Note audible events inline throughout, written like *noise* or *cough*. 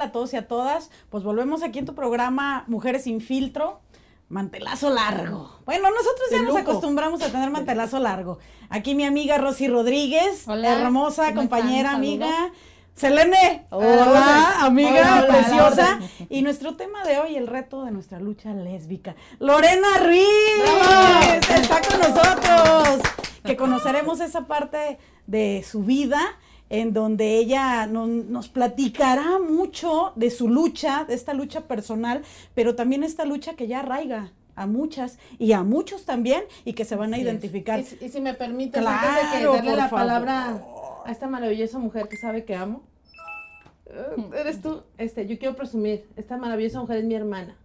Hola, ¿qué tal a todos y a todas? Pues volvemos aquí en tu programa Mujeres sin filtro. Mantelazo largo. Bueno, nosotros ya nos acostumbramos a tener mantelazo largo. Aquí mi amiga Rosy Rodríguez, Hola, hermosa ¿cómo compañera, están? amiga. Selene, hola, Hola. amiga Hola, hola, preciosa. hola. Y nuestro tema de hoy, el reto de nuestra lucha lésbica. Lorena Ruiz está con nosotros. Que conoceremos esa parte de su vida en donde ella no- nos platicará mucho de su lucha, de esta lucha personal, pero también esta lucha que ya arraiga a muchas y a muchos también y que se van a identificar. Y, si- y si me permites, Claro, antes de que darle la favor. palabra a esta maravillosa mujer que sabe que amo, eh, eres tú, este, yo quiero presumir, esta maravillosa mujer es mi hermana.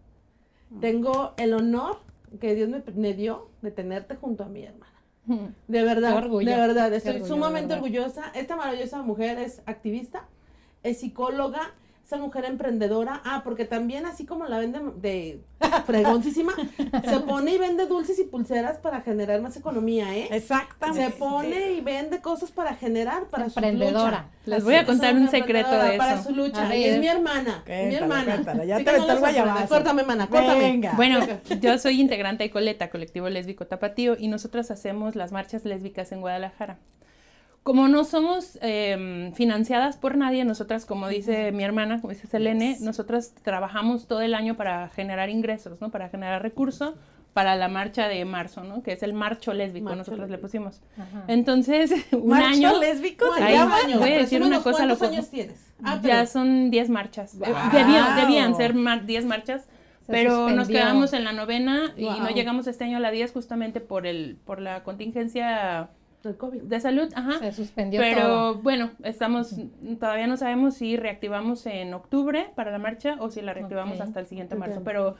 Tengo el honor que Dios me, me dio de tenerte junto a mi hermana. *laughs* De verdad, orgullo, de verdad, estoy orgullo, sumamente de verdad. orgullosa. Esta maravillosa mujer es activista, es psicóloga, esa mujer emprendedora. Ah, porque también así como la vende de *laughs* fregoncísima, se pone y vende dulces y pulseras para generar más economía, ¿eh? Exactamente. Se pone y vende cosas para generar, para su Emprendedora. lucha. Les voy a contar un secreto de Para eso. su lucha. Y es mi hermana. mi Cuéntala, hermana. cuéntala, ya Sí te no el guayabazo. Córtame, mana, córtame. Venga. Bueno, *laughs* yo soy integrante de Coleta, colectivo lésbico tapatío, y nosotras hacemos las marchas lésbicas en Guadalajara. Como no somos eh, financiadas por nadie, nosotras, como dice mi hermana, como dice Selene, nosotras trabajamos todo el año para generar ingresos, ¿no? Para generar recursos para la marcha de marzo, ¿no? Que es el marcho lésbico, Marcho nosotros le pusimos. Ajá. Entonces, *laughs* un ¿Marcho año, lésbico se llama? voy a decir una cosa, ¿Cuántos años tienes? Ah, ya son 10 marchas. Eh, Wow. Debían, debían ser mar- 10 marchas, pero nos quedamos en la novena y no llegamos este año a la 10 justamente por el por la contingencia El COVID. de salud, ajá. Se suspendió Pero todo. bueno, estamos todavía no sabemos si reactivamos en octubre para la marcha o si la reactivamos hasta el siguiente marzo, pero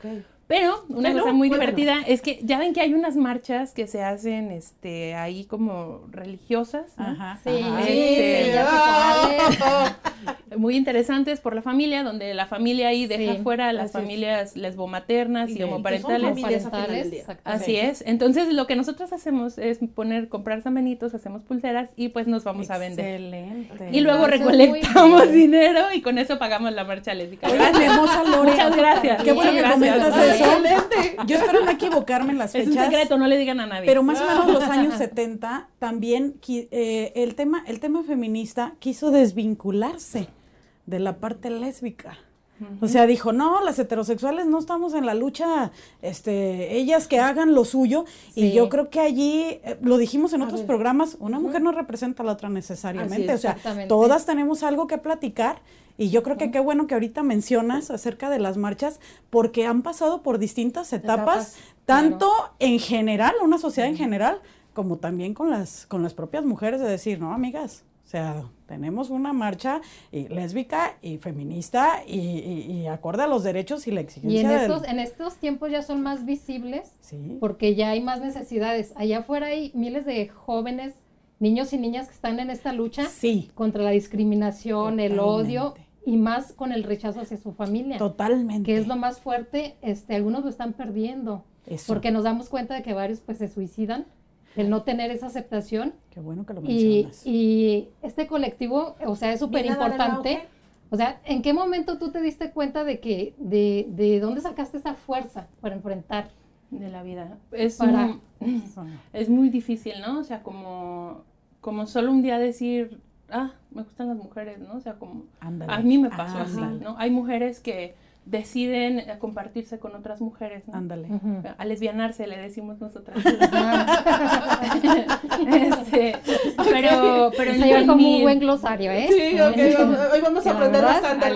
pero una Pero, cosa muy divertida es que ya ven que hay unas marchas que se hacen este ahí como religiosas, ¿no? Ajá. Sí, ajá. sí, Este- ya. *laughs* muy interesantes por la familia, donde la familia ahí deja Sí, fuera a las es. familias lesbomaternas y, Y homoparentales. Parentales. Así es. Entonces, lo que nosotros hacemos es poner, comprar sanbenitos, hacemos pulseras y pues nos vamos a vender. Excelente. Y luego Eso es recolectamos dinero y con eso pagamos la marcha lésbica. Hermosa Lore. Muchas gracias. Qué bueno que Gracias. comentas eso. Excelente. Yo espero no equivocarme en las Es fechas. un secreto, no le digan a nadie. Pero más o menos los *laughs* años 70 también eh, el tema el tema feminista quiso desvincularse de la parte lésbica. O sea, dijo, "No, las heterosexuales no estamos en la lucha, este, ellas que hagan lo suyo." Y yo creo que allí eh, lo dijimos en A otros ver. programas, una mujer no representa a la otra necesariamente, es, o sea, todas tenemos algo que platicar y yo creo que qué bueno que ahorita mencionas acerca de las marchas porque han pasado por distintas etapas, Etapas, tanto en general, una sociedad en general, como también con las con las propias mujeres de decir, "No, amigas, o sea, tenemos una marcha y lésbica y feminista y, y- y acorde a los derechos y la Y exigencia en del- estos, en estos tiempos ya son más visibles Sí. porque ya hay más necesidades. Allá afuera hay miles de jóvenes, niños y niñas que están en esta lucha Sí, contra la discriminación, el odio y más con el rechazo hacia su familia. totalmente. Que es lo más fuerte, este, algunos lo están perdiendo. Eso. Porque nos damos cuenta de que varios pues se suicidan, el no tener esa aceptación. Qué bueno que lo Y, mencionas. y este colectivo, o sea, es súper importante. O sea, ¿en qué momento tú te diste cuenta de que, de, de dónde sacaste esa fuerza para enfrentar? de la vida. Es, Para- muy, es muy difícil, ¿no? O sea, como, como solo un día decir, ah, me gustan las mujeres, ¿no? O sea, como Ándale. a mí me pasó así, Ándale. ¿no? Hay mujeres que deciden eh, compartirse con otras mujeres, ¿no? Ándale. Ujú. A lesbianarse le decimos nosotras. *laughs* *laughs* Este, pero, pero se en- lleva en como mi- un buen glosario, ¿eh? Sí, ok, hoy vamos a aprender bastante, a.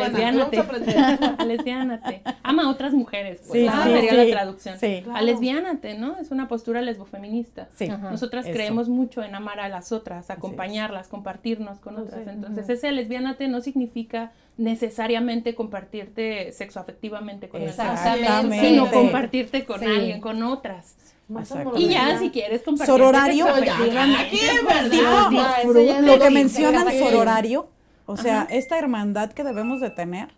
A *laughs* lesbiánate. Ama a otras mujeres. Pues. Sí, sería sí. la traducción. Sí. Claro. A lesbiánate, ¿no? Es una postura lesbofeminista. Sí. Ajá. Nosotras Eso. creemos mucho en amar a las otras, acompañarlas, compartirnos con otras. Sí. Entonces, ese lesbiánate no significa necesariamente compartirte sexoafectivamente con el Exactamente. sino compartirte con Sí. alguien, con otras. Y ya, si quieres compartir. Sororario, Aquí, ¿verdad? Digo, No, eso fru- ya es lo que mencionan sororario, o sea, esta hermandad que debemos de tener,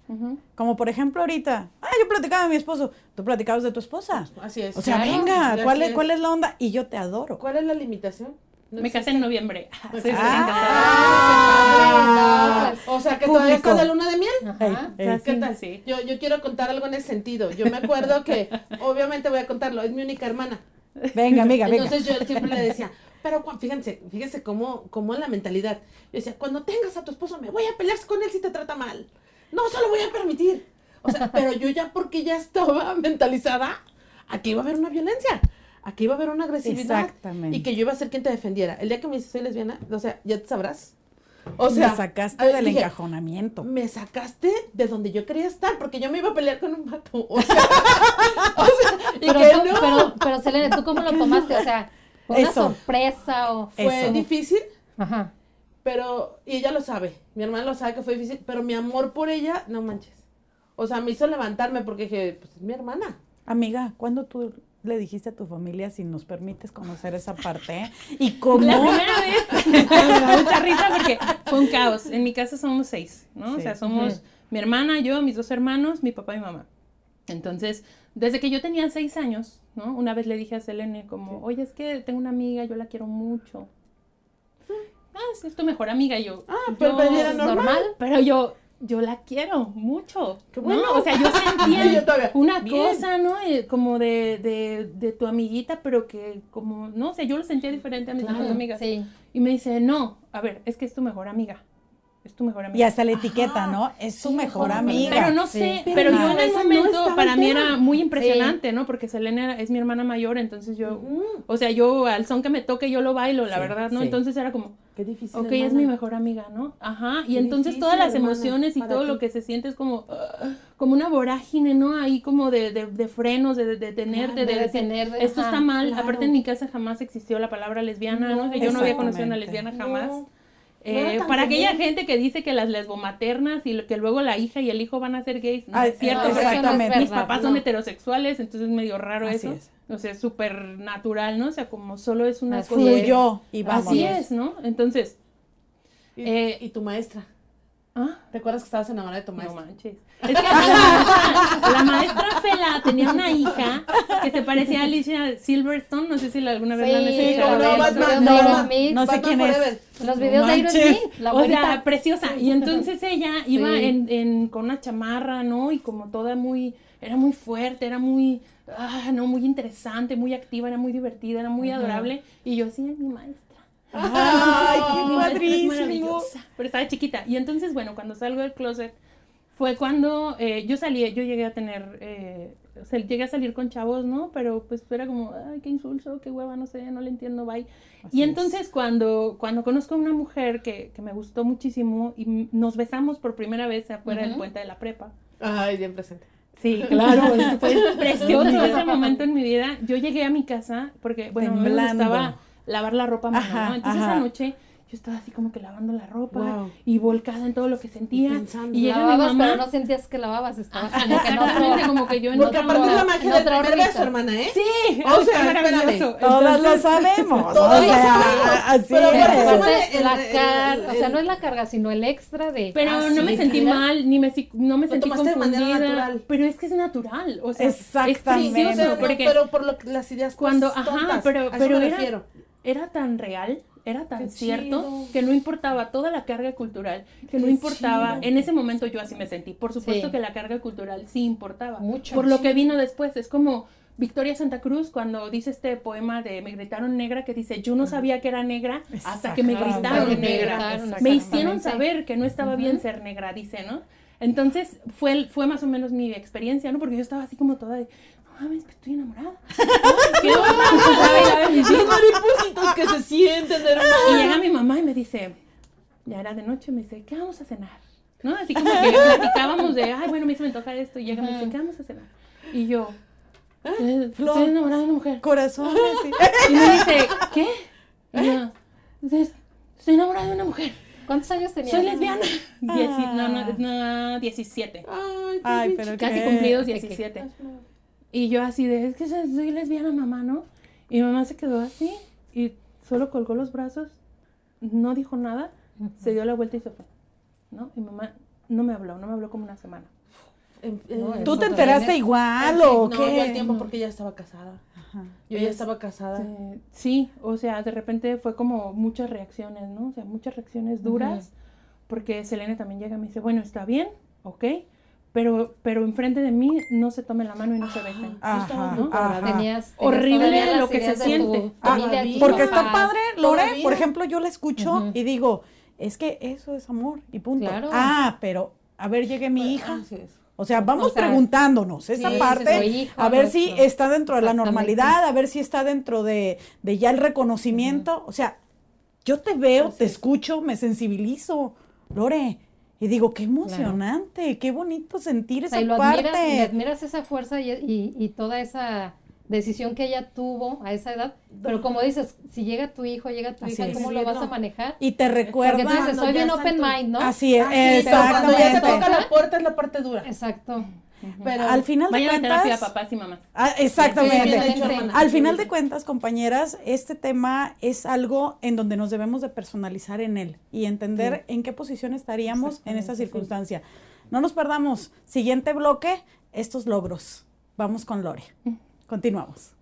como por ejemplo ahorita, ah, yo platicaba de mi esposo, tú platicabas de tu esposa. Así es. O sea, Claro. venga, ¿cuál es. ¿cuál es la onda? Y yo te adoro. ¿Cuál es la limitación? No Me existe. casé en noviembre. Sí, sí, Ah. casada. Ah, o sea, que todavía Público. está de luna de miel. Ajá. ¿Qué Sí, tal? sí. Yo, yo quiero contar algo en ese sentido. Yo me acuerdo que, *laughs* obviamente voy a contarlo, es mi única hermana. Venga, amiga, venga. Entonces yo siempre le decía, *laughs* pero fíjense, fíjense cómo, cómo es la mentalidad. Yo decía, cuando tengas a tu esposo me voy a pelear con él si te trata mal. No, se lo voy a permitir. O sea, pero yo ya porque ya estaba *laughs* mentalizada, aquí iba a haber una violencia. Aquí iba a haber una agresividad. Exactamente. Y que yo iba a ser quien te defendiera. El día que me dices soy lesbiana, o sea, ya te sabrás. O sea, me sacaste del dije, encajonamiento. me sacaste de donde yo quería estar, porque yo me iba a pelear con un vato. *laughs* O sea, o sea, y Pero, que tú- no. pero, pero Selene, ¿tú cómo lo tomaste? O sea, ¿fue una Eso. sorpresa o...? fue Eso. difícil, Ajá. pero, y ella lo sabe, mi hermana lo sabe que fue difícil, pero mi amor por ella, no manches. O sea, me hizo levantarme porque dije, pues es mi hermana. Amiga, ¿cuándo tú le dijiste a tu familia si nos permites conocer esa parte? eh? ¿Y cómo? La primera vez *laughs* me da mucha risa porque fue un caos. En mi casa somos seis, ¿no? O sea, somos mi hermana, yo, mis dos hermanos, mi papá y mamá. Entonces, desde que yo tenía seis años, ¿no? Una vez le dije a Selene como, oye, es que tengo una amiga, yo la quiero mucho. Ah, es tu mejor amiga. Y yo, Ah, pero yo- era ¿Es normal. normal? pero yo, yo la quiero mucho. Qué ¿no? bueno. O sea, yo sentía *laughs* una bien. cosa, ¿no? Eh, como de, de, de tu amiguita, pero que como, no sé, yo lo sentía diferente a mis Claro, amigas. Sí. Y me dice, no, a ver, es que es tu mejor amiga. Es tu mejor Y amiga. hasta la etiqueta, ¿no? Es su Sí, mejor mejor amiga. Pero no Sí. sé, Pero yo en el no momento, para mí era muy impresionante, ¿no? Porque Selena es mi hermana mayor, entonces yo, o sea, yo al son que me toque yo lo bailo, la Sí, verdad, ¿no? sí. Entonces era como, Qué difícil. Ok, es mi mejor amiga, ¿no? Ajá. Y Qué entonces difícil, todas las emociones y todo ti. lo que se siente es como, ah, como una vorágine, ¿no? Ahí como de, de, de frenos, de, de detenerte, Claro, de de decir, detener, de- esto está mal. claro. Aparte en mi casa jamás existió la palabra lesbiana, ¿no? Yo no había conocido a una lesbiana jamás. No. Eh, No para aquella gente que dice que las lesbomaternas y que luego la hija y el hijo van a ser gays, no Ah, es cierto, no, porque exactamente. mis papás no. son heterosexuales, entonces es medio raro Así eso. es. O sea, súper natural, ¿no? O sea, como solo es una Así cosa. Fluyó y vamos. Así es, ¿no? Entonces, Y, Eh, y tu maestra. ¿Ah? ¿Te acuerdas que estabas enamorada de tu No maestra? manches. Es que *laughs* la maestra, la maestra Fela tenía una hija que se parecía a Alicia Silverstone. No sé si la- alguna vez la han Sí, escuchado. como no, los Batman, videos no. Aerosmith, no sé Batman quién es. Forever. los videos de Manches. Aerosmith, la o sea, preciosa. Y entonces ella iba Sí. en, en- con una chamarra, ¿no? Y como toda muy, era muy fuerte, era muy, ah, no, muy interesante, muy activa, era muy divertida, era muy adorable. Y yo "Ay, mi maestra. Ay, qué Mi maestra es padrísimo. maravillosa. Pero estaba chiquita. Y entonces, bueno, cuando salgo del closet, fue cuando eh, yo salí, yo llegué a tener, eh, o sea, llegué a salir con chavos, ¿no? Pero pues era como, ay, qué insulso, qué hueva, no sé, no le entiendo, bye. Así y es. entonces cuando, cuando conozco a una mujer que, que me gustó muchísimo y nos besamos por primera vez afuera del Ujú. puente de la prepa. Ay, bien presente. Sí, *laughs* claro, fue precioso ese momento en mi vida. Yo llegué a mi casa porque, bueno, me gustaba lavar la ropa a mano, Ajá, ¿no? Entonces ajá. esa noche yo estaba así como que lavando la ropa Wow. y volcada en todo lo que sentía. Y pensando. Y llega mi Lavabas, mamá. pero no sentías que lavabas, estabas Ajá, como que en otro... *laughs* como que yo en Porque otro- aparte es la magia del otra primer beso, hermana, ¿eh? Sí, O *laughs* o sea, sea, maravilloso. Todas lo Entonces, sabemos. Todas o lo sabemos. así Pero es. Aparte, el- la carga, o sea, no es la carga, sino el extra de... Pero Ah, no sí, me sentí mal, ni me, no me Lo sentí tomaste de manera confundida. natural. Pero es que es natural, o sea, Exactamente. es precioso, pero, no, porque pero por lo que las ideas pues, Cuando- ajá, tontas, pero- a eso pero me era- refiero. Era tan real, era tan Qué cierto, chido. que no importaba toda la carga cultural, que no importaba, chido. en ese momento yo así me sentí, por supuesto Sí. que la carga cultural sí importaba, Mucho. por lo que vino después, es como Victoria Santa Cruz cuando dice este poema de Me gritaron negra, que dice, yo no sabía que era negra hasta que me gritaron negra. Me hicieron saber que no estaba bien ser negra, dice, ¿no? Entonces fue, fue más o menos mi experiencia, ¿no? Porque yo estaba así como toda de, mames, que estoy enamorada. *laughs* ¿Qué Los maripositos que se sienten, hermano. y llega mi mamá y me dice, ya era de noche, me dice, ¿qué vamos a cenar? ¿No? Así como que platicábamos de, ay, bueno, me hizo antojar esto. Y llega y me dice, ¿qué vamos a cenar? Y yo, "Eh, Flor. estoy enamorada de una mujer. Corazón. sí. *laughs* Y me dice, ¿qué? Y yo, "Es- estoy enamorada de una mujer. ¿Cuántos años tenías? Soy lesbiana. Dieci- no, no, Ah. no, 17. Ay, pero. Casi qué- cumplidos qué- 17. Y yo así de, es que soy lesbiana, mamá, ¿no? Y mi mamá se quedó así y solo colgó los brazos, no dijo nada, se dio la vuelta y se fue, ¿no? Y mamá no me habló, no me habló como una semana. No, ¿Tú te enteraste también igual en- o no, qué? yo al tiempo porque ya estaba casada. Ajá. Yo ya Es- estaba casada. Eh, sí, o sea, de repente fue como muchas reacciones, ¿no? O sea, muchas reacciones duras, porque Selene también llega y me dice, bueno, está bien, ok, pero, pero enfrente de mí no se tomen la mano y no se besen. Ajá, muy ajá. Tenías, tenías Horrible lo que se siente. Ah, familia, Porque está padre, Lore, Todavía. por ejemplo, yo la escucho Ujú. y digo, es que eso es amor y punto. Claro. Ah, pero a ver, llegue mi hija. Así es. O sea, vamos O sea, preguntándonos esa sí, parte, a ver si está dentro de la normalidad, a ver si está dentro de, de ya el reconocimiento. O sea, yo te veo, Así te es. escucho, me sensibilizo, Lore, y digo, qué emocionante, qué bonito sentir O esa sea, y lo admiras, parte. y admiras esa fuerza y, y- y toda esa decisión que ella tuvo a esa edad. Pero como dices, si llega tu hijo, llega tu Así hija, es. ¿cómo lo vas a manejar? Y te Porque recuerda. tú dices, soy bien open mind, ¿no? Así es, Así es, pero cuando ya te exactamente. toca la puerta es la parte dura. Exacto. Pero Al final de Vayan a terapia, cuentas, papás y mamás. Ah, Sí, exactamente. Al final de cuentas, compañeras, este tema es algo en donde nos debemos de personalizar en él y entender en qué posición estaríamos en sí. circunstancia. No nos perdamos. Siguiente bloque, estos logros. Vamos con Lore. Continuamos.